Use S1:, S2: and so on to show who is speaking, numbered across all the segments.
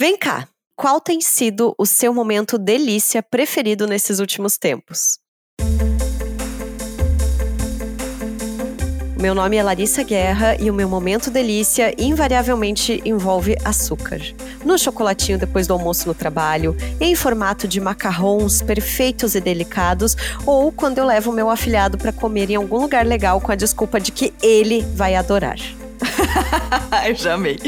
S1: Vem cá, qual tem sido o seu momento delícia preferido nesses últimos tempos? Meu nome é Larissa Guerra e o meu momento delícia invariavelmente envolve açúcar. No chocolatinho depois do almoço no trabalho, em formato de macarrons perfeitos e delicados, ou quando eu levo meu afilhado para comer em algum lugar legal com a desculpa de que ele vai adorar.
S2: eu já amei.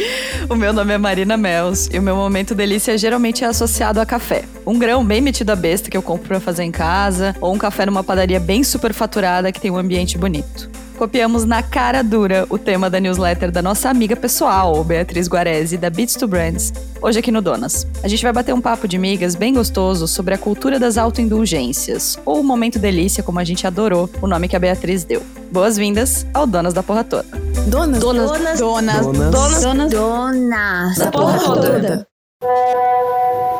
S2: O meu nome é Marina Mels e o meu momento delícia geralmente é associado a café. Um grão bem metido a besta que eu compro para fazer em casa, ou um café numa padaria bem superfaturada que tem um ambiente bonito copiamos na cara dura o tema da newsletter da nossa amiga pessoal, Beatriz Guarese, da Beats to Brands, hoje aqui no Donas. A gente vai bater um papo de migas bem gostoso sobre a cultura das autoindulgências, ou o momento delícia, como a gente adorou o nome que a Beatriz deu. Boas-vindas ao Donas da Porra Toda.
S1: Donas,
S3: donas, donas,
S1: donas, donas,
S3: donas, donas da Porra Toda.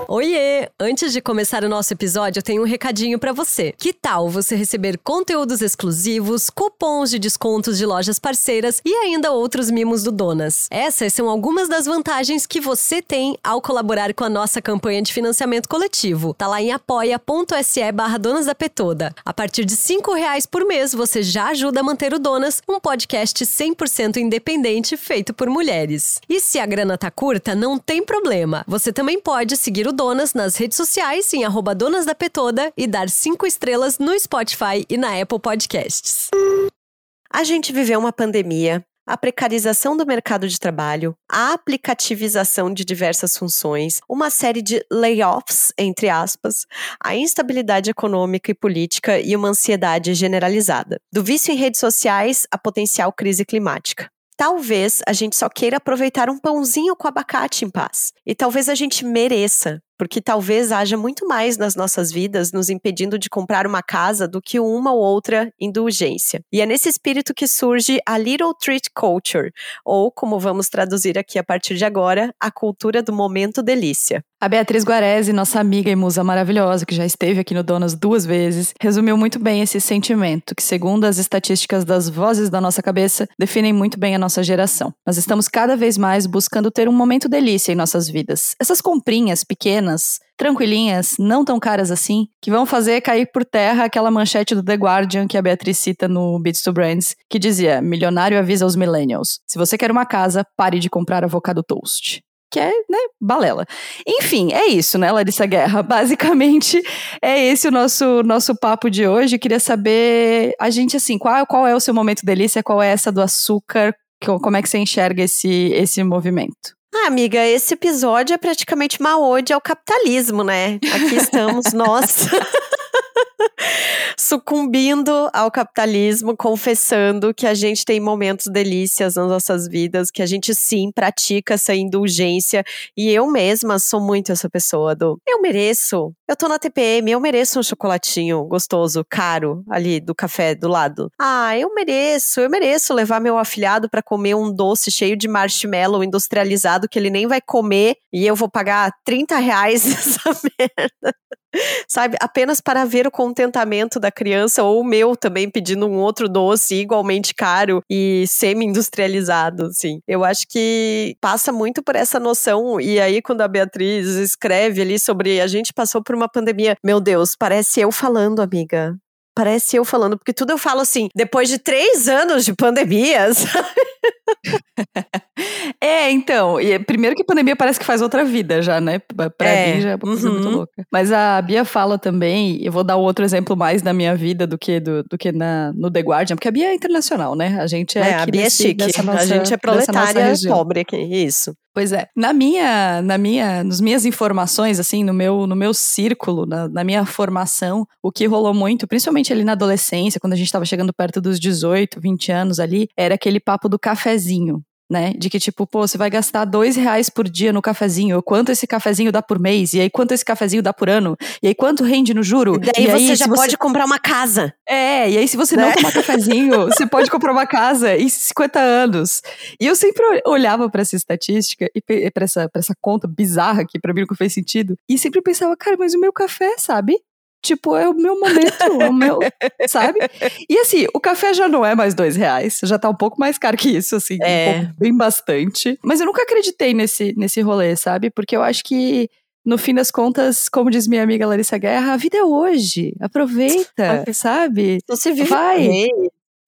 S1: Oiê! Antes de começar o nosso episódio, eu tenho um recadinho para você. Que tal você receber conteúdos exclusivos, cupons de descontos de lojas parceiras e ainda outros mimos do Donas? Essas são algumas das vantagens que você tem ao colaborar com a nossa campanha de financiamento coletivo. Tá lá em apoia.se barra Donas da Petoda. A partir de cinco reais por mês, você já ajuda a manter o Donas, um podcast 100% independente feito por mulheres. E se a grana tá curta, não tem problema. Você também pode seguir o Donas nas redes sociais em arroba Donas da Petoda e dar cinco estrelas no Spotify e na Apple Podcasts. A gente viveu uma pandemia, a precarização do mercado de trabalho, a aplicativização de diversas funções, uma série de layoffs, entre aspas, a instabilidade econômica e política e uma ansiedade generalizada. Do vício em redes sociais à potencial crise climática. Talvez a gente só queira aproveitar um pãozinho com abacate em paz. E talvez a gente mereça porque talvez haja muito mais nas nossas vidas nos impedindo de comprar uma casa do que uma ou outra indulgência. E é nesse espírito que surge a Little Treat Culture, ou como vamos traduzir aqui a partir de agora, a cultura do momento delícia.
S2: A Beatriz Guarese, nossa amiga e musa maravilhosa, que já esteve aqui no Donas duas vezes, resumiu muito bem esse sentimento, que, segundo as estatísticas das vozes da nossa cabeça, definem muito bem a nossa geração. Nós estamos cada vez mais buscando ter um momento delícia em nossas vidas. Essas comprinhas pequenas pequenas, tranquilinhas, não tão caras assim, que vão fazer cair por terra aquela manchete do The Guardian que a Beatriz cita no Beats to Brands, que dizia: Milionário avisa aos millennials. Se você quer uma casa, pare de comprar avocado toast que é, né, balela. Enfim, é isso, né, Larissa Guerra? Basicamente, é esse o nosso, nosso papo de hoje. Queria saber, a gente, assim, qual, qual é o seu momento delícia? Qual é essa do açúcar? Como é que você enxerga esse, esse movimento?
S1: Ah, amiga, esse episódio é praticamente uma ode ao capitalismo, né? Aqui estamos nós. sucumbindo ao capitalismo, confessando que a gente tem momentos delícias nas nossas vidas, que a gente sim pratica essa indulgência. E eu mesma sou muito essa pessoa do eu mereço. Eu tô na TPM, eu mereço um chocolatinho gostoso, caro, ali do café do lado. Ah, eu mereço, eu mereço levar meu afilhado para comer um doce cheio de marshmallow industrializado que ele nem vai comer e eu vou pagar 30 reais nessa merda sabe? Apenas para ver o contentamento da criança ou o meu também pedindo um outro doce igualmente caro e semi-industrializado, assim. Eu acho que passa muito por essa noção e aí quando a Beatriz escreve ali sobre a gente passou por uma pandemia, meu Deus, parece eu falando, amiga. Parece eu falando, porque tudo eu falo assim, depois de três anos de pandemia, sabe?
S2: é, então, e é, primeiro que pandemia parece que faz outra vida já, né? Pra é. mim já é uma coisa uhum. muito louca. Mas a Bia fala também, eu vou dar outro exemplo mais da minha vida do que, do, do que na, no The Guardian, porque a Bia é internacional, né? A gente é,
S1: é a Bia
S2: nesse,
S1: é chique, nossa, a gente é proletária pobre aqui, isso.
S2: Pois é. Na minha, na minha, nas minhas informações, assim, no meu, no meu círculo, na, na minha formação, o que rolou muito, principalmente ali na adolescência, quando a gente estava chegando perto dos 18, 20 anos ali, era aquele papo do cafezinho né? De que, tipo, pô, você vai gastar dois reais por dia no cafezinho, quanto esse cafezinho dá por mês, e aí quanto esse cafezinho dá por ano, e aí quanto rende no juro.
S1: E daí e você aí, já pode comprar uma casa.
S2: É, e aí se você né? não tomar cafezinho, você pode comprar uma casa em 50 anos. E eu sempre olhava para essa estatística e para essa, pra essa conta bizarra que para mim nunca fez sentido, e sempre pensava, cara, mas o meu café, sabe? Tipo, é o meu momento, é o meu, sabe? E assim, o café já não é mais dois reais, já tá um pouco mais caro que isso, assim, é. um pouco, bem bastante. Mas eu nunca acreditei nesse, nesse rolê, sabe? Porque eu acho que no fim das contas, como diz minha amiga Larissa Guerra, a vida é hoje. Aproveita, sabe?
S1: Você vive Vai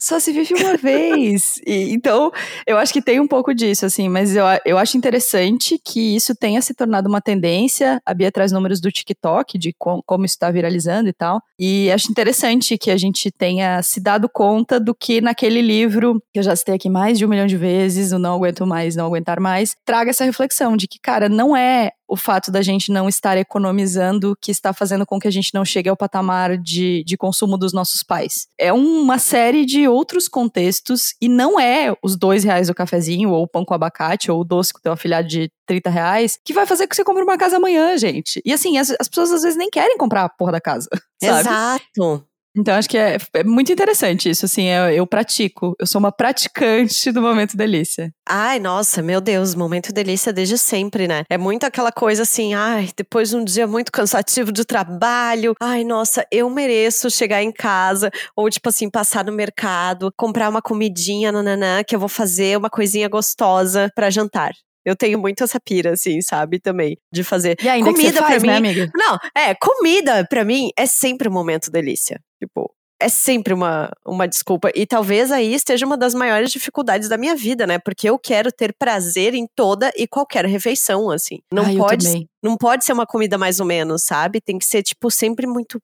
S2: só se vive uma vez. E, então, eu acho que tem um pouco disso, assim, mas eu, eu acho interessante que isso tenha se tornado uma tendência. A Bia traz números do TikTok, de com, como isso está viralizando e tal. E acho interessante que a gente tenha se dado conta do que naquele livro, que eu já citei aqui mais de um milhão de vezes, o Não Aguento Mais, Não Aguentar Mais, traga essa reflexão de que, cara, não é o fato da gente não estar economizando que está fazendo com que a gente não chegue ao patamar de, de consumo dos nossos pais. É uma série de outros contextos e não é os dois reais do cafezinho, ou o pão com abacate, ou o doce com teu afilhado de 30 reais, que vai fazer que você compre uma casa amanhã, gente. E assim, as, as pessoas às vezes nem querem comprar a porra da casa. Sabe?
S1: Exato.
S2: Então, acho que é, é, muito interessante isso, assim, eu, eu, pratico, eu sou uma praticante do Momento Delícia.
S1: Ai, nossa, meu Deus, Momento Delícia desde sempre, né? É muito aquela coisa assim, ai, depois de um dia muito cansativo de trabalho, ai, nossa, eu mereço chegar em casa, ou tipo assim, passar no mercado, comprar uma comidinha, nananã, que eu vou fazer uma coisinha gostosa para jantar. Eu tenho muito essa pira, assim, sabe? Também, de fazer.
S2: E ainda comida que faz,
S1: pra
S2: né,
S1: mim.
S2: amiga?
S1: Não, é, comida pra mim é sempre um momento delícia. Tipo, é sempre uma, uma desculpa. E talvez aí esteja uma das maiores dificuldades da minha vida, né? Porque eu quero ter prazer em toda e qualquer refeição, assim. Não
S2: Ai,
S1: pode, não pode ser uma comida mais ou menos, sabe? Tem que ser, tipo, sempre muito.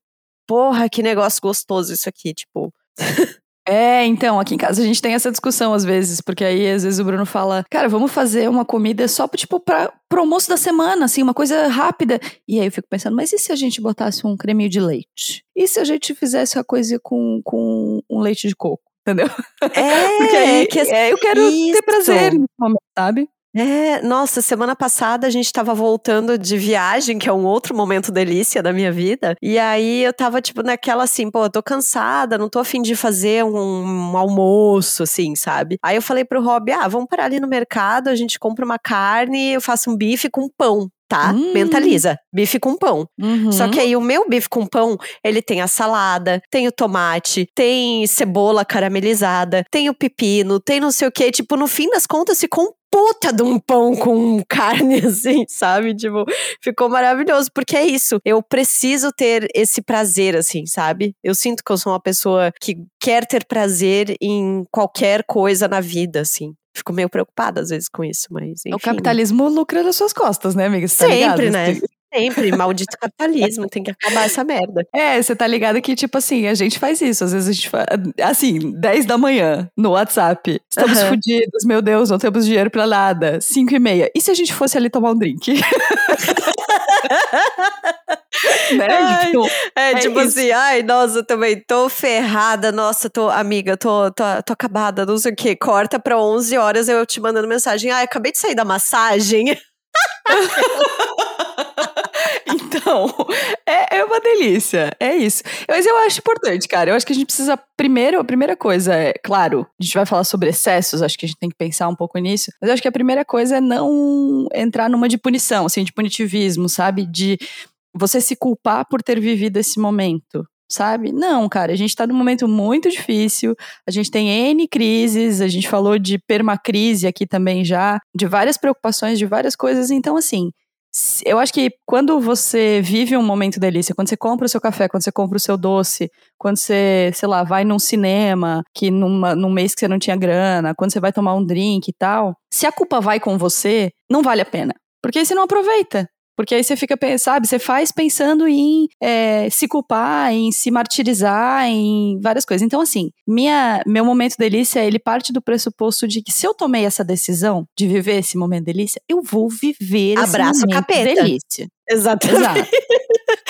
S1: Porra, que negócio gostoso isso aqui, tipo.
S2: É, então, aqui em casa a gente tem essa discussão às vezes, porque aí às vezes o Bruno fala, cara, vamos fazer uma comida só, tipo, pra, pro almoço da semana, assim, uma coisa rápida. E aí eu fico pensando, mas e se a gente botasse um creminho de leite? E se a gente fizesse a coisa com, com um leite de coco? Entendeu?
S1: É, porque aí,
S2: que, é, eu quero isso. ter prazer nesse momento, sabe?
S1: É, nossa, semana passada a gente tava voltando de viagem, que é um outro momento delícia da minha vida. E aí eu tava, tipo, naquela assim, pô, eu tô cansada, não tô afim de fazer um, um, almoço, assim, sabe? Aí eu falei pro Rob, ah, vamos parar ali no mercado, a gente compra uma carne, eu faço um bife com pão tá? Hum. Mentaliza. Bife com pão. Uhum. Só que aí o meu bife com pão, ele tem a salada, tem o tomate, tem cebola caramelizada, tem o pepino, tem não sei o que. Tipo, no fim das contas, ficou um puta de um pão com carne, assim, sabe? Tipo, ficou maravilhoso, porque é isso. Eu preciso ter esse prazer, assim, sabe? Eu sinto que eu sou uma pessoa que quer ter prazer em qualquer coisa na vida, assim. Fico meio preocupada às vezes com isso, mas enfim.
S2: O capitalismo lucra nas suas costas, né, amiga?
S1: Você tá Sempre, né? Sempre, maldito capitalismo, tem que acabar essa merda.
S2: É, você tá ligado que, tipo assim, a gente faz isso. Às vezes a gente faz, assim, 10 da manhã, no WhatsApp. Estamos uhum. fodidos, meu Deus, não temos dinheiro pra nada. 5 e meia. E se a gente fosse ali tomar um drink?
S1: né? Ai, tipo, é, é, tipo isso. assim, ai, nossa, eu também tô ferrada, nossa, tô, amiga, tô, tô, tô acabada, não sei o quê. Corta pra 11 horas eu te mandando mensagem, ai, acabei de sair da massagem.
S2: então, é, é, uma delícia, é isso. Mas eu acho importante, cara. Eu acho que a gente precisa, primeiro, a primeira coisa é, claro, a gente vai falar sobre excessos, acho que a gente tem que pensar um pouco nisso. Mas eu acho que a primeira coisa é não entrar numa de punição, assim, de punitivismo, sabe? De você se culpar por ter vivido esse momento sabe? Não, cara, a gente tá num momento muito difícil, a gente tem N crises, a gente falou de permacrise aqui também já, de várias preocupações, de várias coisas, então assim, eu acho que quando você vive um momento delícia, quando você compra o seu café, quando você compra o seu doce, quando você, sei lá, vai num cinema, que numa, num mês que você não tinha grana, quando você vai tomar um drink e tal, se a culpa vai com você, não vale a pena. Porque aí você não aproveita. Porque aí você fica, sabe, você faz pensando em é, se culpar, em se martirizar, em várias coisas. Então, assim, minha, meu momento delícia, ele parte do pressuposto de que se eu tomei essa decisão de viver esse momento delícia, eu vou viver
S1: Abraço
S2: esse momento
S1: capeta.
S2: delícia.
S1: Exatamente. Exato.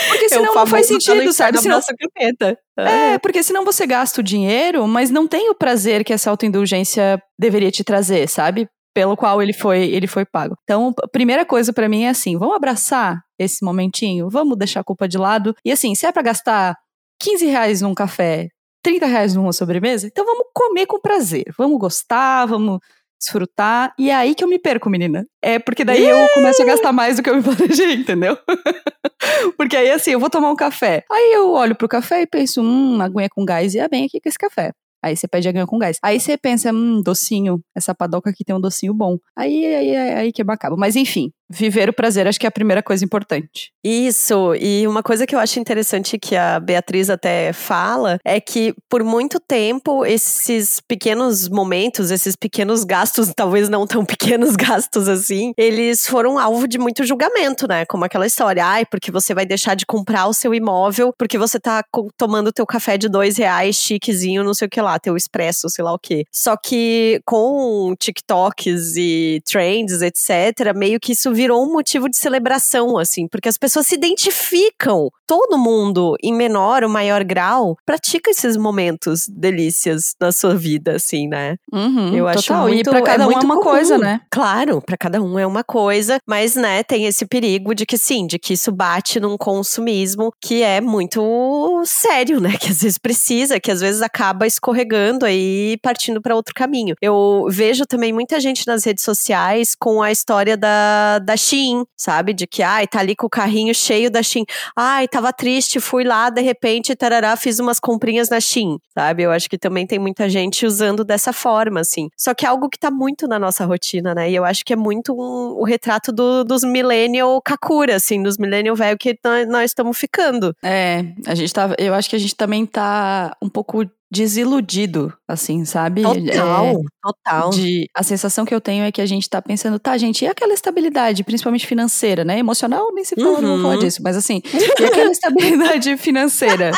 S2: Porque senão não faz sentido, sabe? Senão,
S1: capeta.
S2: É, porque senão você gasta o dinheiro, mas não tem o prazer que essa autoindulgência deveria te trazer, sabe? Pelo qual ele foi, ele foi pago. Então, a primeira coisa para mim é assim, vamos abraçar esse momentinho, vamos deixar a culpa de lado. E assim, se é para gastar 15 reais num café, 30 reais numa sobremesa, então vamos comer com prazer, vamos gostar, vamos desfrutar. E é aí que eu me perco, menina. É porque daí eu começo a gastar mais do que eu me planejei, entendeu? porque aí, assim, eu vou tomar um café. Aí eu olho pro café e penso, hum, aguinha com gás ia bem aqui com esse café. Aí você pede aguinha com gás. Aí você pensa, hum, docinho, essa padoca aqui tem um docinho bom. Aí, aí, aí, aí que acaba. Mas enfim, viver o prazer acho que é a primeira coisa importante.
S1: Isso, e uma coisa que eu acho interessante que a Beatriz até fala é que por muito tempo esses pequenos momentos, esses pequenos gastos, talvez não tão pequenos gastos assim, eles foram alvo de muito julgamento, né? Como aquela história, ai, porque você vai deixar de comprar o seu imóvel porque você tá tomando teu café de dois reais, chiquezinho, não sei o que lá, teu expresso, sei lá o que. Só que com TikToks e trends, etc., meio que isso virou um motivo de celebração, assim, porque as pessoas se identificam. Todo mundo, em menor ou maior grau, pratica esses momentos delícias na sua vida, assim, né?
S2: Uhum, Eu acho total. muito, e pra cada é um é uma comum. coisa, né?
S1: Claro, para cada um é uma coisa, mas, né, tem esse perigo de que sim, de que isso bate num consumismo que é muito sério, né? Que às vezes precisa, que às vezes acaba escorregando aí partindo para outro caminho. Eu vejo também muita gente nas redes sociais com a história da, da Shein, sabe? De que, ai, tá ali com o carrinho cheio da Shein. Ai, tava triste, fui lá, de repente, tarará, fiz umas comprinhas na Shein, sabe? Eu acho que também tem muita gente usando dessa forma, assim. Só que é algo que tá muito na nossa rotina, né? E eu acho que é muito um, o retrato do, dos millennial kakura, assim, dos millennial velho que nós estamos ficando.
S2: É, a gente tá, eu acho que a gente também tá um pouco desiludido, assim, sabe?
S1: Total, é, total.
S2: De, a sensação que eu tenho é que a gente tá pensando, tá, gente, e aquela estabilidade, principalmente financeira, né? Emocional, nem se fala, uhum. não vou falar uhum. disso, mas assim, e aquela estabilidade financeira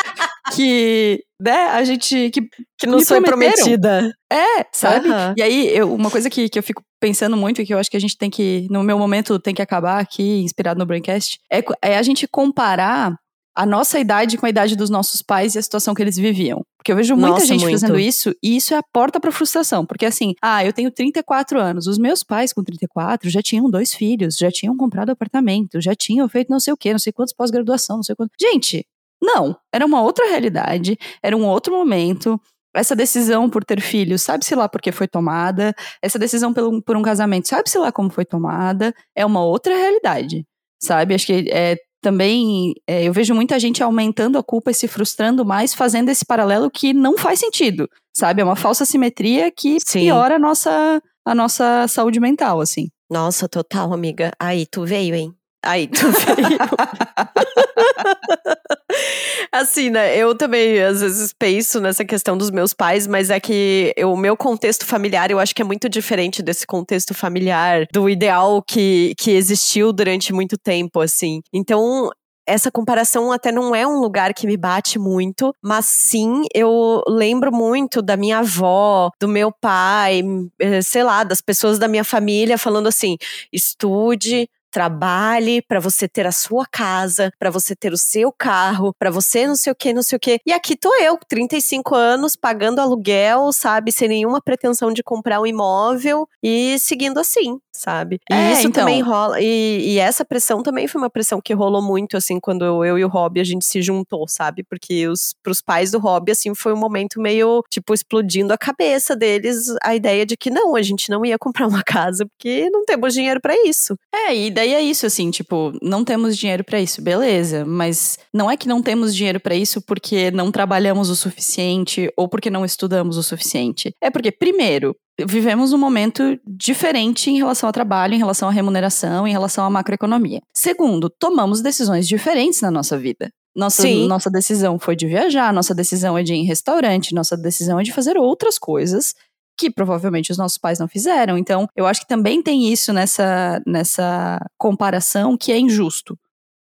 S2: que, né, a gente. Que,
S1: que não foi prometida.
S2: É, sabe? Uhum. E aí, eu, uma coisa que, que eu fico pensando muito e que eu acho que a gente tem que, no meu momento, tem que acabar aqui, inspirado no Braincast, é, é a gente comparar a nossa idade com a idade dos nossos pais e a situação que eles viviam. Porque eu vejo muita nossa, gente muito. fazendo isso e isso é a porta para frustração. Porque assim, ah, eu tenho 34 anos, os meus pais com 34 já tinham dois filhos, já tinham comprado apartamento, já tinham feito não sei o quê, não sei quantos pós-graduação, não sei quanto. Gente, não, era uma outra realidade, era um outro momento. Essa decisão por ter filhos, sabe-se lá porque foi tomada. Essa decisão por um, por um casamento, sabe-se lá como foi tomada. É uma outra realidade, sabe? Acho que é, também é, eu vejo muita gente aumentando a culpa e se frustrando mais, fazendo esse paralelo que não faz sentido, sabe? É uma falsa simetria que Sim. piora a nossa, a nossa saúde mental, assim.
S1: Nossa, total, amiga. Aí, tu veio, hein? Aí, tu veio. assim, né? Eu também, às vezes, penso nessa questão dos meus pais, mas é que o meu contexto familiar, eu acho que é muito diferente desse contexto familiar, do ideal que, que existiu durante muito tempo, assim. Então, essa comparação até não é um lugar que me bate muito, mas sim eu lembro muito da minha avó, do meu pai, eh, sei lá, das pessoas da minha família falando assim: estude, trabalhe para você ter a sua casa, para você ter o seu carro, para você não sei o que, não sei o que. E aqui tô eu, 35 anos, pagando aluguel, sabe, sem nenhuma pretensão de comprar um imóvel e seguindo assim, sabe? E é, isso então... também rola. E, e, essa pressão também foi uma pressão que rolou muito, assim, quando eu e o Rob a gente se juntou, sabe? Porque os, pros pais do Rob, assim, foi um momento meio, tipo, explodindo a cabeça deles a ideia de que não, a gente não ia comprar uma casa porque não temos dinheiro para isso.
S2: É, e daí daí é isso, assim, tipo, não temos dinheiro para isso, beleza. Mas não é que não temos dinheiro para isso porque não trabalhamos o suficiente ou porque não estudamos o suficiente. É porque, primeiro, vivemos um momento diferente em relação ao trabalho, em relação à remuneração, em relação à macroeconomia. Segundo, tomamos decisões diferentes na nossa vida. Nossa, nossa decisão foi de viajar, nossa decisão é de ir em restaurante, nossa decisão é de fazer outras coisas que provavelmente os nossos pais não fizeram. Então, eu acho que também tem isso nessa, nessa comparação que é injusto.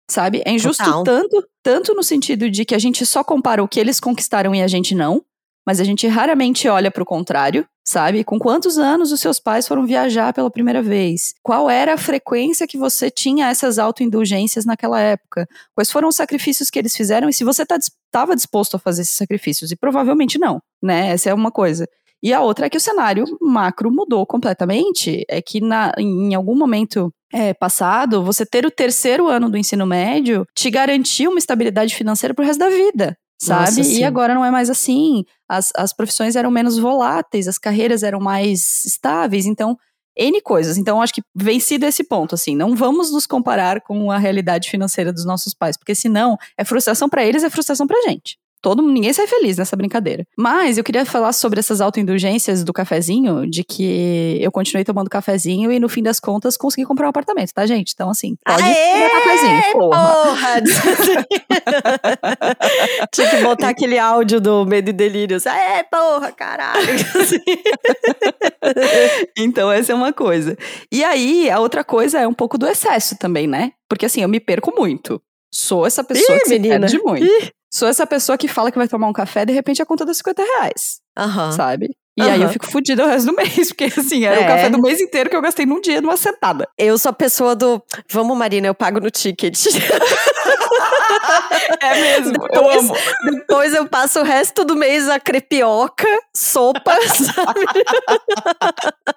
S2: Sabe? É injusto tanto, tanto no sentido de que a gente só compara o que eles conquistaram e a gente não, mas a gente raramente olha para o contrário, sabe? Com quantos anos os seus pais foram viajar pela primeira vez? Qual era a frequência que você tinha essas autoindulgências naquela época? Quais foram os sacrifícios que eles fizeram e se você estava tá, disposto a fazer esses sacrifícios? E provavelmente não, né? Essa é uma coisa. E a outra é que o cenário macro mudou completamente. É que na, em algum momento é, passado, você ter o terceiro ano do ensino médio te garantia uma estabilidade financeira pro resto da vida. sabe?
S1: Nossa,
S2: e agora não é mais assim. As, as profissões eram menos voláteis, as carreiras eram mais estáveis, então. N coisas. Então, acho que vencido esse ponto, assim, não vamos nos comparar com a realidade financeira dos nossos pais, porque senão é frustração pra eles, é frustração pra gente. Todo mundo, ninguém sai feliz nessa brincadeira. Mas eu queria falar sobre essas autoindulgências do cafezinho, de que eu continuei tomando cafezinho e no fim das contas consegui comprar um apartamento, tá, gente? Então, assim, pode
S1: Aê,
S2: cafezinho, porra.
S1: Porra! Tinha que botar aquele áudio do Medo e Delírios. É, porra, caralho.
S2: Então, essa é uma coisa. E aí, a outra coisa é um pouco do excesso também, né? Porque assim, eu me perco muito. Sou essa pessoa
S1: Ih,
S2: que se
S1: menina.
S2: perde muito.
S1: Ih.
S2: Sou essa pessoa que fala que vai tomar um café, de repente a conta dá 50 reais,
S1: Aham.
S2: sabe? E aí eu fico fodida o resto do mês, porque assim, era o
S1: É.
S2: café do mês inteiro que eu gastei num dia, numa sentada.
S1: Eu sou a pessoa do. Vamos, Marina, eu pago no ticket.
S2: É mesmo, eu
S1: Depois-
S2: amo.
S1: Depois eu passo o resto do mês a crepioca, sopa, sabe?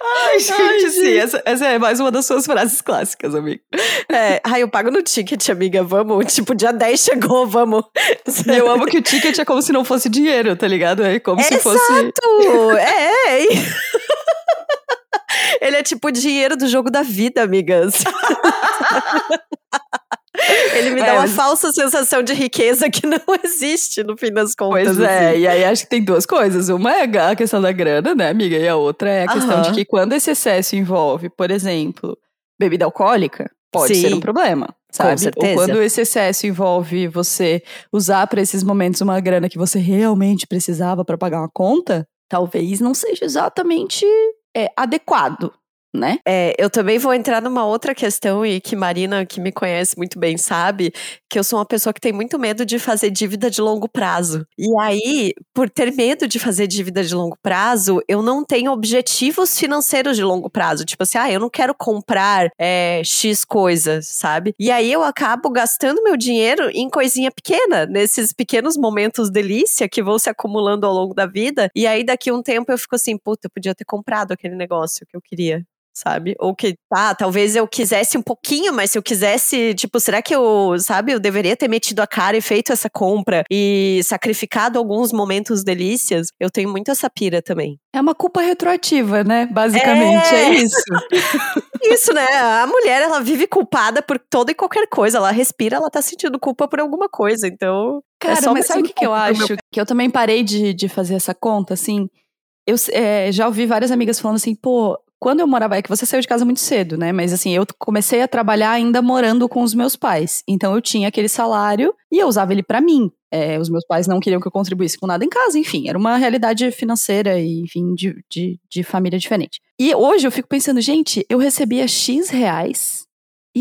S2: Ai, gente, sim, essa, essa é mais uma das suas frases clássicas, amigo.
S1: É, ai, eu pago no ticket, amiga, vamos. Tipo, dia 10 chegou, vamos.
S2: Eu amo que o ticket é como se não fosse dinheiro, tá ligado? É como se fosse.
S1: Exato! É, é. Ele é tipo o dinheiro do jogo da vida, amigas. Ele me dá
S2: É,
S1: uma
S2: mas-
S1: falsa sensação de riqueza que não existe no fim das contas.
S2: Pois é,
S1: assim.
S2: e aí acho que tem duas coisas. Uma é a questão da grana, né, amiga? E a outra é a questão
S1: Aham.
S2: de que quando esse excesso envolve, por exemplo, bebida alcoólica, pode
S1: Sim.
S2: ser um problema. Sabe?
S1: certeza.
S2: Ou quando esse excesso envolve você usar para esses momentos uma grana que você realmente precisava para pagar uma conta, talvez não seja exatamente é, adequado, né?
S1: É, eu também vou entrar numa outra questão e que Marina, que me conhece muito bem, sabe que eu sou uma pessoa que tem muito medo de fazer dívida de longo prazo. E aí, por ter medo de fazer dívida de longo prazo, eu não tenho objetivos financeiros de longo prazo. Tipo assim, ah, eu não quero comprar é, X coisas, sabe? E aí eu acabo gastando meu dinheiro em coisinha pequena, nesses pequenos momentos delícia que vão se acumulando ao longo da vida. E aí daqui um tempo eu fico assim, puta, eu podia ter comprado aquele negócio que eu queria sabe? Ou que, tá, talvez eu quisesse um pouquinho, mas se eu quisesse, tipo, será que eu, sabe, eu deveria ter metido a cara e feito essa compra e sacrificado alguns momentos delícias? Eu tenho muito essa pira também.
S2: É uma culpa retroativa, né? Basicamente, é,
S1: É.
S2: isso.
S1: Isso, né? A mulher, ela vive culpada por toda e qualquer coisa. Ela respira, ela tá sentindo culpa por alguma coisa. Então.
S2: Cara,
S1: é só
S2: mas sabe o que, que eu
S1: pro meu
S2: acho? Que eu também parei de, de fazer essa conta, assim. Eu é, já ouvi várias amigas falando assim, pô, quando eu morava, é que você saiu de casa muito cedo, né? Mas assim, eu comecei a trabalhar ainda morando com os meus pais. Então eu tinha aquele salário e eu usava ele pra mim. É, os meus pais não queriam que eu contribuísse com nada em casa, enfim, era uma realidade financeira e, enfim, de, de, de família diferente. E hoje eu fico pensando, gente, eu recebia X reais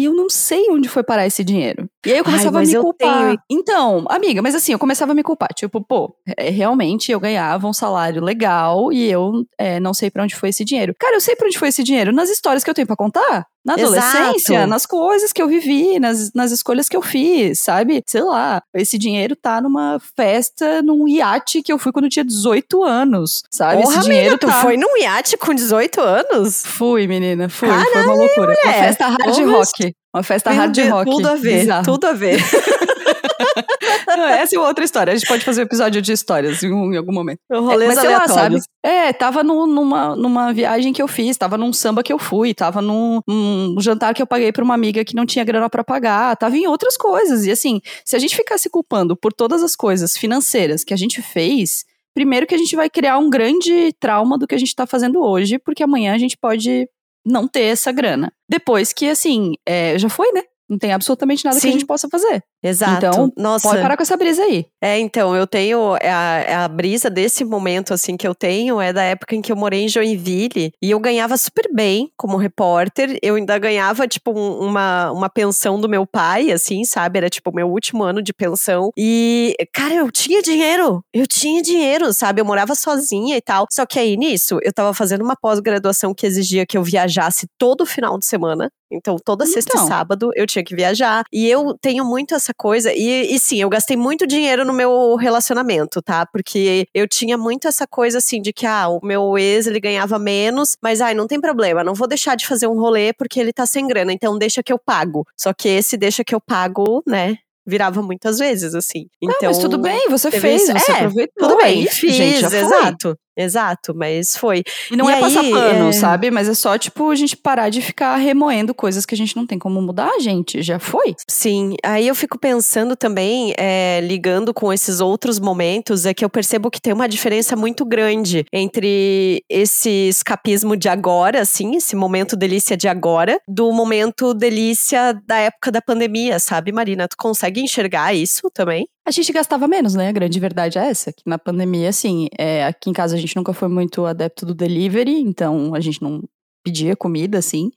S2: e eu não sei onde foi parar esse dinheiro. E aí eu
S1: Ai,
S2: começava
S1: mas
S2: a me culpar.
S1: tenho-
S2: Então, amiga, mas assim, eu começava a me culpar. Tipo, pô, é, realmente eu ganhava um salário legal e eu é, não sei pra onde foi esse dinheiro. Cara, eu sei pra onde foi esse dinheiro nas histórias que eu tenho pra contar. Na
S1: Exato.
S2: adolescência, nas coisas que eu vivi, nas, nas escolhas que eu fiz, sabe? Sei lá, esse dinheiro tá numa festa, num iate que eu fui quando eu tinha 18 anos, sabe?
S1: Porra,
S2: esse dinheiro
S1: amiga, tu
S2: tá...
S1: foi num iate com 18 anos?
S2: Fui, menina, fui. foi uma loucura. Uma
S1: mulher.
S2: festa hard rock. Uma festa
S1: Meu
S2: hard
S1: Deus,
S2: rock.
S1: Tudo a ver,
S2: Bizarro.
S1: tudo a ver.
S2: Não, Essa é outra história. A gente pode fazer um episódio de histórias em, um- algum momento.
S1: Rolês
S2: Mas sei lá, sabe? É, tava no- numa, numa viagem que eu fiz, tava num samba que eu fui, tava num, num jantar que eu paguei pra uma amiga que não tinha grana pra pagar, tava em outras coisas. E assim, se a gente ficar se culpando por todas as coisas financeiras que a gente fez, primeiro que a gente vai criar um grande trauma do que a gente tá fazendo hoje, porque amanhã a gente pode não ter essa grana. Depois que, assim, é, já foi, né? Não tem absolutamente nada que
S1: Sim.
S2: a gente possa fazer.
S1: Exato.
S2: Então,
S1: Nossa.
S2: Pode parar com essa brisa aí.
S1: É, então, eu tenho é a, é a brisa desse momento, assim, que eu tenho é da época em que eu morei em Joinville e eu ganhava super bem como repórter. Eu ainda ganhava, tipo, um- uma, uma pensão do meu pai, assim, sabe? Era, tipo, meu último ano de pensão. E, cara, eu tinha dinheiro. Eu tinha dinheiro, sabe? Eu morava sozinha e tal. Só que aí, nisso, eu tava fazendo uma pós-graduação que exigia que eu viajasse todo final de semana. Então, toda sexta
S2: Então.
S1: e sábado eu tinha que viajar. E eu tenho muito essa coisa. E, e sim, eu gastei muito dinheiro no meu relacionamento, tá? Porque eu tinha muito essa coisa assim de que, ah, o meu ex ele ganhava menos, mas ai, não tem problema, não vou deixar de fazer um rolê porque ele tá sem grana, então deixa que eu pago. Só que esse deixa que eu pago, né? virava muitas vezes, assim. Então,
S2: ah, mas tudo bem, você fez, você é, aproveitou.
S1: Tudo bem, fiz, gente, exato. Exato, mas foi.
S2: E não
S1: e
S2: é
S1: aí,
S2: passar pano,
S1: é...
S2: sabe? Mas é só, tipo, a gente parar de ficar remoendo coisas que a gente não tem como mudar, gente. Já foi.
S1: Sim. Aí eu fico pensando também, é, ligando com esses outros momentos, é que eu percebo que tem uma diferença muito grande entre esse escapismo de agora, assim, esse momento delícia de agora, do momento delícia da época da pandemia, sabe, Marina? Tu consegue enxergar isso também?
S2: A gente gastava menos, né? A grande verdade é essa, que na pandemia, assim, é, aqui em casa a gente nunca foi muito adepto do delivery, então a gente não pedia comida, assim.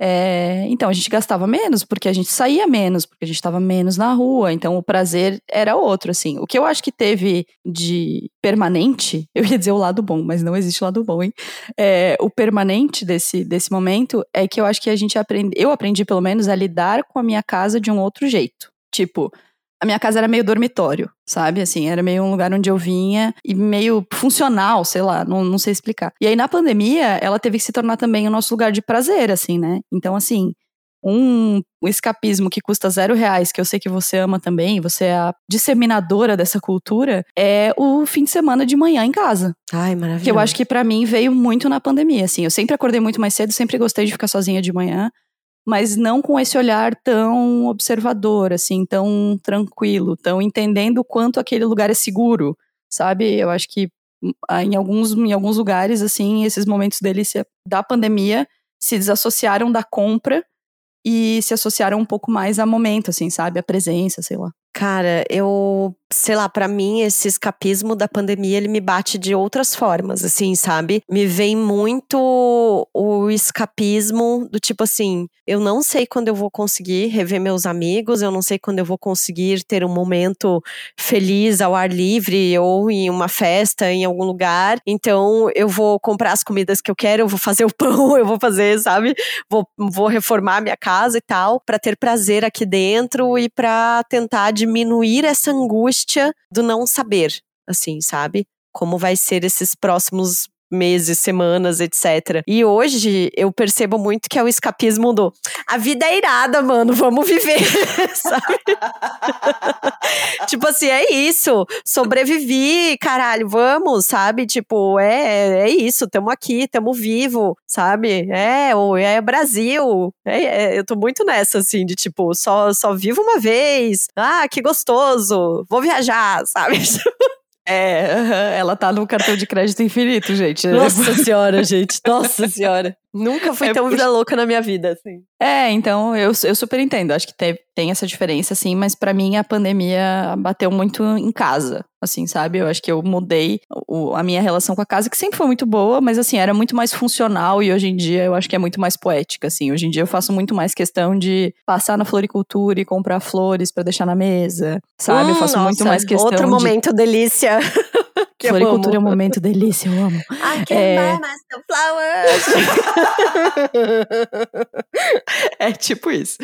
S2: É, então a gente gastava menos, porque a gente saía menos, porque a gente estava menos na rua, então o prazer era outro, assim. O que eu acho que teve de permanente, eu ia dizer o lado bom, mas não existe lado bom, hein? É, o permanente desse, desse momento é que eu acho que a gente aprende, eu aprendi pelo menos a lidar com a minha casa de um outro jeito. Tipo, a minha casa era meio dormitório, sabe? Assim, era meio um lugar onde eu vinha e meio funcional, sei lá, não, não sei explicar. E aí na pandemia, ela teve que se tornar também o nosso lugar de prazer, assim, né? Então, assim, um, escapismo que custa zero reais, que eu sei que você ama também, você é a disseminadora dessa cultura, é o fim de semana de manhã em casa.
S1: Ai, maravilhoso.
S2: Que eu acho que para mim veio muito na pandemia, assim. Eu sempre acordei muito mais cedo, sempre gostei de ficar sozinha de manhã mas não com esse olhar tão observador, assim, tão tranquilo, tão entendendo o quanto aquele lugar é seguro, sabe? Eu acho que hum, em alguns, em alguns lugares, assim, esses momentos delícia da pandemia se desassociaram da compra e se associaram um pouco mais a momento, assim, sabe? A presença, sei lá.
S1: Cara, eu, sei lá, para mim esse escapismo da pandemia ele me bate de outras formas, assim, sabe? Me vem muito o escapismo do tipo assim, eu não sei quando eu vou conseguir rever meus amigos, eu não sei quando eu vou conseguir ter um momento feliz ao ar livre ou em uma festa em algum lugar. Então eu vou comprar as comidas que eu quero, eu vou fazer o pão, eu vou fazer, sabe? Vou, vou reformar minha casa e tal, para ter prazer aqui dentro e para tentar diminuir essa angústia do não saber, assim, sabe? Como vai ser esses próximos meses, semanas, etc. E hoje eu percebo muito que é o escapismo do a vida é irada, mano, vamos viver, sabe? tipo assim, é isso, sobrevivi, caralho, vamos, sabe? Tipo, é, é isso, tamo aqui, tamo vivo, sabe? É, é Brasil. É, é, eu tô muito nessa, assim, de tipo, só, só vivo uma vez. Ah, que gostoso, vou viajar, sabe?
S2: É, ela tá no cartão de crédito infinito, gente.
S1: Nossa senhora, gente. Nossa senhora. Nunca fui é tão vida louca na minha vida, assim.
S2: É, então eu, eu super entendo. Acho que tem, tem essa diferença, assim, mas para mim a pandemia bateu muito em casa, assim, sabe? Eu acho que eu mudei o, a minha relação com a casa, que sempre foi muito boa, mas assim, era muito mais funcional e hoje em dia eu acho que é muito mais poética, assim. Hoje em dia eu faço muito mais questão de passar na floricultura e comprar flores para deixar na mesa, sabe? Hum, eu faço nossa, muito mais questão.
S1: Outro
S2: de...
S1: momento delícia.
S2: que Floricultura é um momento delícia, eu amo.
S1: I can é... buy
S2: flowers. é tipo isso.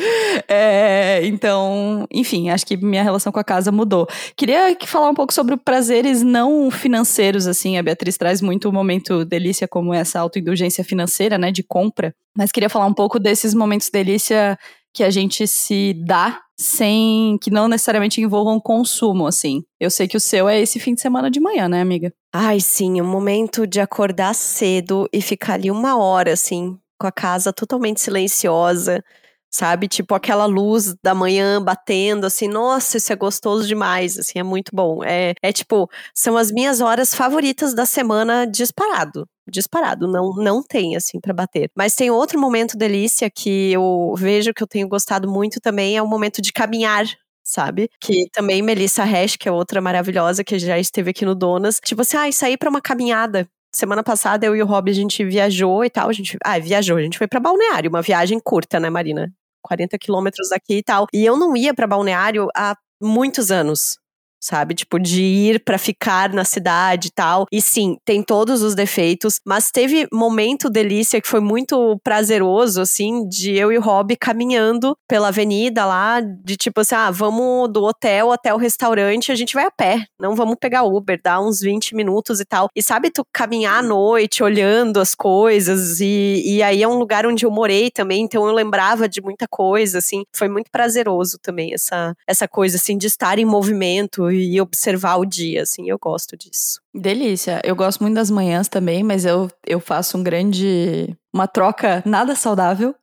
S2: É, então, enfim, acho que minha relação com a casa mudou. Queria falar um pouco sobre prazeres não financeiros, assim. A Beatriz traz muito o momento delícia como essa autoindulgência financeira, né, de compra. Mas queria falar um pouco desses momentos delícia que a gente se dá sem que não necessariamente envolvam consumo, assim. Eu sei que o seu é esse fim de semana de manhã, né, amiga?
S1: Ai, sim, o um momento de acordar cedo e ficar ali uma hora, assim, com a casa totalmente silenciosa, sabe? Tipo aquela luz da manhã batendo, assim, nossa, isso é gostoso demais, assim, é muito bom. É, é tipo, são as minhas horas favoritas da semana disparado. Disparado, não, não tem assim para bater. Mas tem outro momento delícia que eu vejo que eu tenho gostado muito também, é o momento de caminhar sabe? Que também Melissa Hash, que é outra maravilhosa que já esteve aqui no Donas, tipo assim, ah, sair para uma caminhada. Semana passada eu e o Rob a gente viajou e tal, a gente, ah, viajou, a gente foi para Balneário, uma viagem curta, né, Marina? 40 quilômetros aqui e tal. E eu não ia para Balneário há muitos anos. Sabe? Tipo, de ir para ficar na cidade e tal. E sim, tem todos os defeitos, mas teve momento delícia que foi muito prazeroso, assim, de eu e o Rob caminhando pela avenida lá, de tipo assim, ah, vamos do hotel até o restaurante, a gente vai a pé, não vamos pegar Uber, dá uns 20 minutos e tal. E sabe, tu caminhar à noite, olhando as coisas, e, e aí é um lugar onde eu morei também, então eu lembrava de muita coisa, assim, foi muito prazeroso também essa, essa coisa, assim, de estar em movimento e observar o dia, assim, eu gosto disso.
S2: Delícia. Eu gosto muito das manhãs também, mas eu, eu faço um grande. uma troca nada saudável,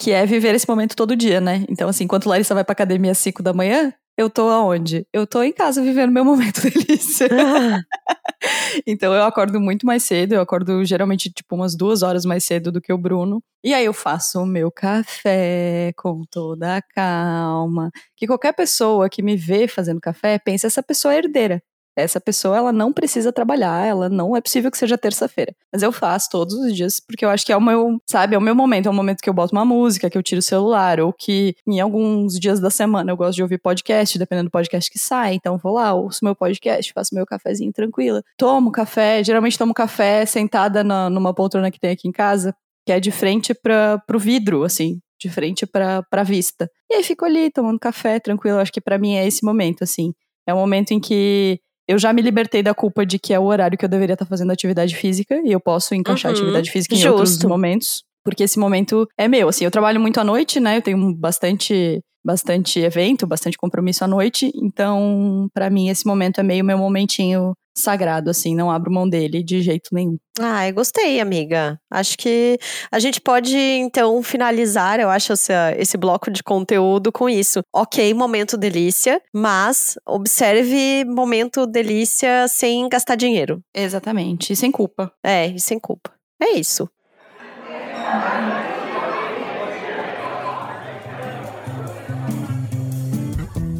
S2: que é viver esse momento todo dia, né? Então, assim, enquanto Larissa vai pra academia às 5 da manhã, eu tô aonde? Eu tô em casa vivendo meu momento delícia. então eu acordo muito mais cedo, eu acordo geralmente tipo umas duas horas mais cedo do que o Bruno. E aí eu faço o meu café com toda a calma. Que qualquer pessoa que me vê fazendo café pensa essa pessoa é herdeira. Essa pessoa, ela não precisa trabalhar, ela não é possível que seja terça-feira. Mas eu faço todos os dias, porque eu acho que é o meu, sabe, é o meu momento, é o momento que eu boto uma música, que eu tiro o celular, ou que em alguns dias da semana eu gosto de ouvir podcast, dependendo do podcast que sai, então vou lá, ouço meu podcast, faço meu cafezinho tranquila. Tomo café, geralmente tomo café sentada na, numa poltrona que tem aqui em casa, que é de frente para pro vidro, assim, de frente para pra vista. E aí fico ali tomando café, tranquilo. Acho que para mim é esse momento, assim. É o momento em que eu já me libertei da culpa de que é o horário que eu deveria estar fazendo atividade física e eu posso encaixar uhum. atividade física em Justo. outros momentos. Porque esse momento é meu, assim, eu trabalho muito à noite, né? Eu tenho bastante bastante evento, bastante compromisso à noite, então para mim esse momento é meio meu momentinho sagrado, assim, não abro mão dele de jeito nenhum.
S1: Ah, eu gostei, amiga. Acho que a gente pode, então, finalizar, eu acho, esse, esse bloco de conteúdo com isso. Ok, momento delícia, mas observe momento delícia sem gastar dinheiro.
S2: Exatamente, e sem culpa.
S1: É, e sem culpa. É isso.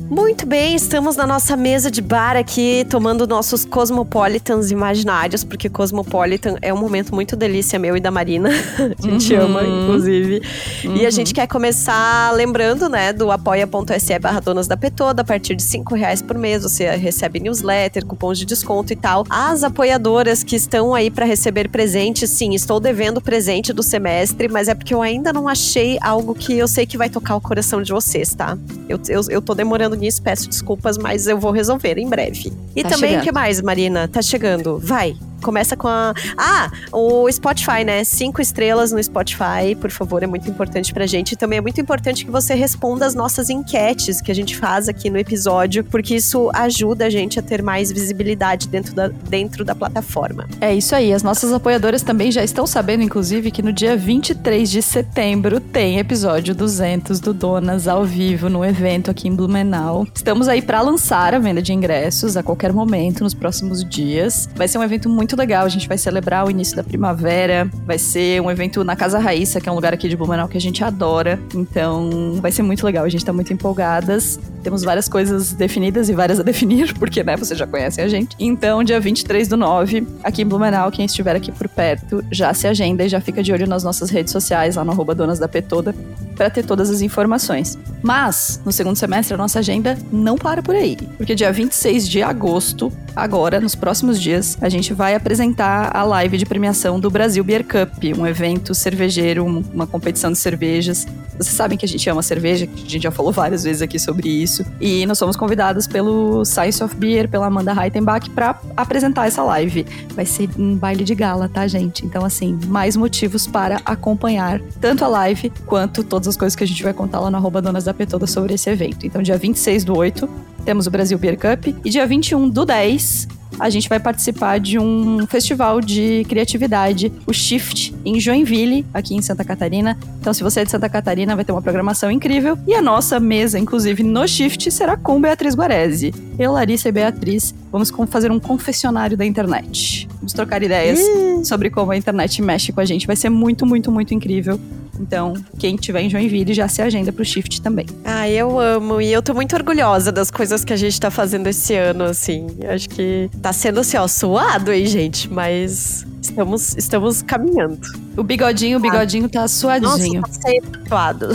S1: Muito bem, estamos na nossa mesa de bar aqui, tomando nossos Cosmopolitans imaginários, porque Cosmopolitan é um momento muito delícia meu e da Marina. a gente uhum. ama, inclusive. Uhum. E a uhum. gente quer começar lembrando, né, do apoia.se barra donas da Petoda. A partir de cinco reais por mês você recebe newsletter, cupons de desconto e tal. As apoiadoras que estão aí para receber presente, sim, estou devendo presente do semestre, mas é porque eu ainda não achei algo que eu sei que vai tocar o coração de vocês, tá? Eu, eu, eu tô demorando nisso peço desculpas, mas eu vou resolver em breve. E tá também, o que mais, Marina? Tá chegando. Vai. Começa com a. Ah, o Spotify, né? Cinco estrelas no Spotify, por favor, é muito importante pra gente. E também é muito importante que você responda as nossas enquetes que a gente faz aqui no episódio, porque isso ajuda a gente a ter mais visibilidade dentro da, dentro da plataforma.
S2: É isso aí. As nossas apoiadoras também já estão sabendo, inclusive, que no dia 23 de setembro tem episódio 200 do Donas ao vivo no evento aqui em Blumenau. Estamos aí para lançar a venda de ingressos a qualquer momento nos próximos dias. Vai ser um evento muito muito legal. A gente vai celebrar o início da primavera. Vai ser um evento na Casa Raíssa, que é um lugar aqui de Blumenau que a gente adora. Então, vai ser muito legal. A gente tá muito empolgadas. Temos várias coisas definidas e várias a definir, porque, né, vocês já conhecem a gente. Então, dia 23 do 9, aqui em Blumenau, quem estiver aqui por perto, já se agenda e já fica de olho nas nossas redes sociais, lá no arroba Donas da Petoda, para ter todas as informações. Mas, no segundo semestre, a nossa agenda não para por aí. Porque dia 26 de agosto, agora, nos próximos dias, a gente vai apresentar a live de premiação do Brasil Beer Cup, um evento cervejeiro, uma competição de cervejas. Vocês sabem que a gente ama cerveja, que a gente já falou várias vezes aqui sobre isso. E nós fomos convidados pelo Science of Beer, pela Amanda Reitenbach, para apresentar essa live. Vai ser um baile de gala, tá, gente? Então, assim, mais motivos para acompanhar tanto a live quanto todas as coisas que a gente vai contar lá no Donas da Petoda sobre esse evento. Então, dia 26 do 8, temos o Brasil Beer Cup. E dia 21 do 10, a gente vai participar de um festival de criatividade, o Shift, em Joinville, aqui em Santa Catarina. Então, se você é de Santa Catarina, vai ter uma programação incrível. E a nossa mesa, inclusive, no Shift, será com Beatriz Guarese. Eu, Larissa e Beatriz vamos fazer um confessionário da internet. Vamos trocar ideias sobre como a internet mexe com a gente. Vai ser muito, muito, muito incrível. Então, quem tiver em Joinville já se agenda pro Shift também.
S1: Ah, eu amo. E eu tô muito orgulhosa das coisas que a gente tá fazendo esse ano, assim. Acho que tá sendo assim, ó, suado, hein, gente? Mas estamos, estamos caminhando.
S2: O bigodinho, o bigodinho tá suadinho.
S1: Nossa, tá suado.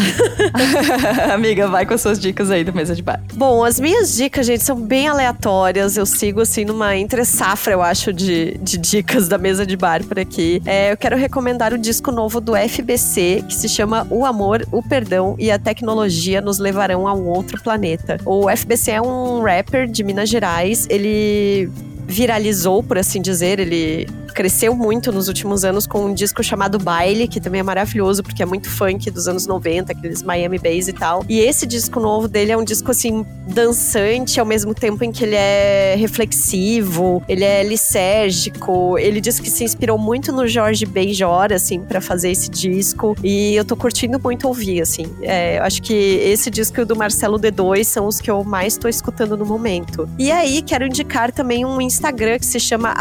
S2: Amiga, vai com as suas dicas aí do Mesa de Bar.
S1: Bom, as minhas dicas, gente, são bem aleatórias. Eu sigo, assim, numa entre-safra, eu acho, de, de dicas da Mesa de Bar por aqui. É, eu quero recomendar o disco novo do FBC, que se chama O Amor, o Perdão e a Tecnologia nos levarão a um outro planeta. O FBC é um rapper de Minas Gerais. Ele viralizou, por assim dizer. Ele cresceu muito nos últimos anos com um disco chamado Baile, que também é maravilhoso, porque é muito funk dos anos 90, aqueles Miami Bass e tal. E esse disco novo dele é um disco, assim, dançante, ao mesmo tempo em que ele é reflexivo, ele é lisérgico. Ele diz que se inspirou muito no Jorge Benjor, assim, para fazer esse disco. E eu tô curtindo muito ouvir, assim. É, eu acho que esse disco e o do Marcelo D2 são os que eu mais tô escutando no momento. E aí, quero indicar também um Instagram que se chama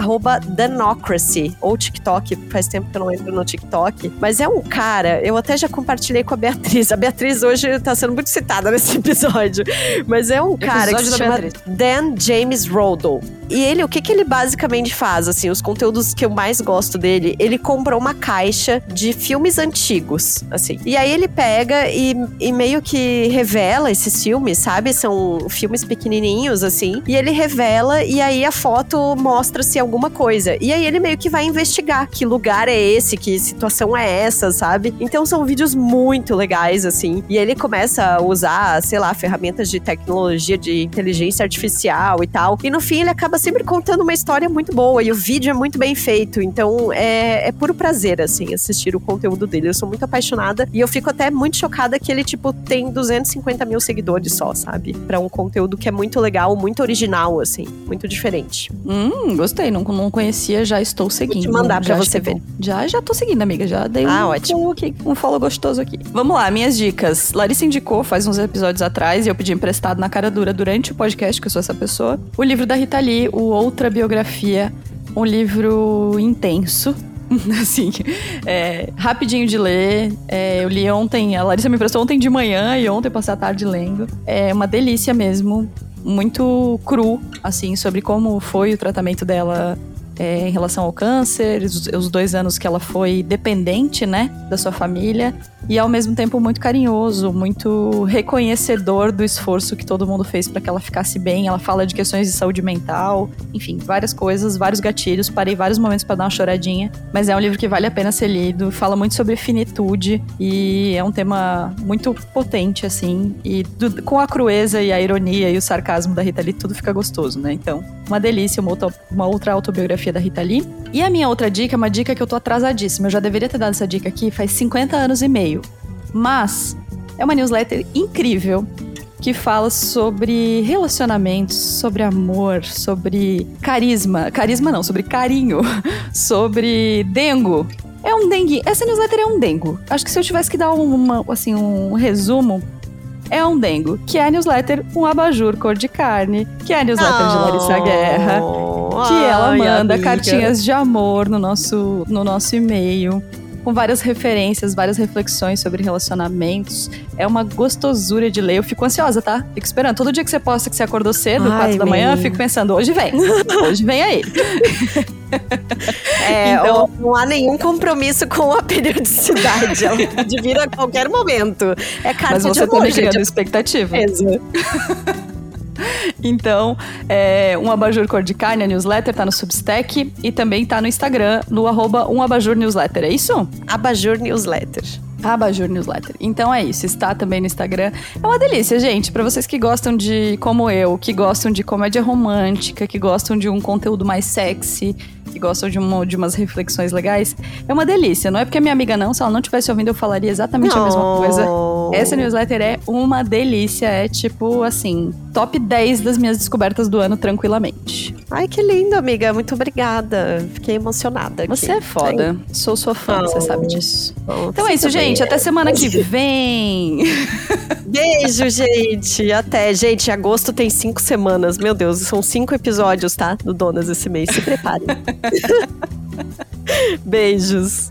S1: Danocracy ou TikTok, faz tempo que eu não entro no TikTok, mas é um cara, eu até já compartilhei com a Beatriz. A Beatriz hoje tá sendo muito citada nesse episódio, mas é um cara que se chama. Dan James Rodel. E ele, o que que ele basicamente faz, assim, os conteúdos que eu mais gosto dele, ele comprou uma caixa de filmes antigos, assim. E aí ele pega e, e meio que revela esses filmes, sabe? São filmes pequenininhos, assim. E ele revela e aí a foto mostra-se alguma coisa. E aí ele meio que vai investigar que lugar é esse, que situação é essa, sabe? Então são vídeos muito legais, assim. E ele começa a usar, sei lá, ferramentas de tecnologia, de inteligência artificial e tal. E no fim ele acaba sempre contando uma história muito boa e o vídeo é muito bem feito. Então é, é puro prazer, assim, assistir o conteúdo dele. Eu sou muito apaixonada e eu fico até muito chocada que ele, tipo, tem 250 mil seguidores só, sabe? Pra um conteúdo que é muito legal, muito original, assim, muito diferente.
S2: Hum, gostei. Não, não conhecia, já estou seguindo. Vou
S1: te mandar pra você ver.
S2: Já, já tô seguindo, amiga. Já dei ah, um, ótimo. Aqui, um follow gostoso aqui. Vamos lá, minhas dicas. Larissa indicou faz uns episódios atrás e eu pedi emprestado na cara dura durante o podcast, que eu sou essa pessoa. O livro da Rita Lee, o Outra Biografia. Um livro intenso, assim, é, rapidinho de ler. É, eu li ontem, a Larissa me emprestou ontem de manhã e ontem passei a tarde lendo. É uma delícia mesmo. Muito cru, assim, sobre como foi o tratamento dela é, em relação ao câncer, os, os, dois anos que ela foi dependente, né, da sua família, e ao mesmo tempo muito carinhoso, muito reconhecedor do esforço que todo mundo fez para que ela ficasse bem. Ela fala de questões de saúde mental, enfim, várias coisas, vários gatilhos. Parei vários momentos para dar uma choradinha, mas é um livro que vale a pena ser lido. Fala muito sobre finitude e é um tema muito potente, assim, e do, com a crueza e a ironia e o sarcasmo da Rita Lee, tudo fica gostoso, né? Então, uma delícia, uma outra, uma outra autobiografia da Rita Lee. E a minha outra dica é uma dica que eu tô atrasadíssima. Eu já deveria ter dado essa dica aqui faz 50 anos e meio. Mas é uma newsletter incrível que fala sobre relacionamentos, sobre amor, sobre carisma. Carisma não, sobre carinho, sobre dengo. É um dengue. Essa newsletter é um dengo. Acho que se eu tivesse que dar uma, assim, um resumo, é um dengo, que é a newsletter Um Abajur Cor de Carne, que é a newsletter oh, de Larissa Guerra, que ela manda cartinhas de amor no nosso, no nosso e-mail com várias referências, várias reflexões sobre relacionamentos. É uma gostosura de ler. Eu fico ansiosa, tá? Fico esperando. Todo dia que você posta que você acordou cedo, Ai, quatro da manhã, eu fico pensando, hoje vem. hoje vem aí.
S1: É, então, não há nenhum compromisso com a periodicidade. Ela pode vir a qualquer momento. É carta
S2: Mas você
S1: de
S2: tá expectativa.
S1: Exato.
S2: Então, é, um abajur cor de carne, a newsletter, tá no Substack e também tá no Instagram, no arroba um abajur newsletter, é isso?
S1: Abajur newsletter.
S2: Abajur Newsletter. Então é isso, está também no Instagram. É uma delícia, gente. Para vocês que gostam de, como eu, que gostam de comédia romântica, que gostam de um conteúdo mais sexy, que gostam de, uma, de umas reflexões legais, é uma delícia. Não é porque é minha amiga não, se ela não tivesse ouvindo, eu falaria exatamente a mesma coisa. Essa newsletter é uma delícia, é tipo assim, top 10 das minhas descobertas do ano tranquilamente.
S1: Ai, que lindo, amiga. Muito obrigada. Fiquei emocionada. Aqui.
S2: Você é foda. Sim. Sou sua fã, oh. você sabe disso. Oh, então é isso, gente. Até semana que vem.
S1: Beijo, gente. Até. Gente, agosto tem cinco semanas. Meu Deus, são cinco episódios, tá? Do Donas esse mês. Se preparem. Beijos.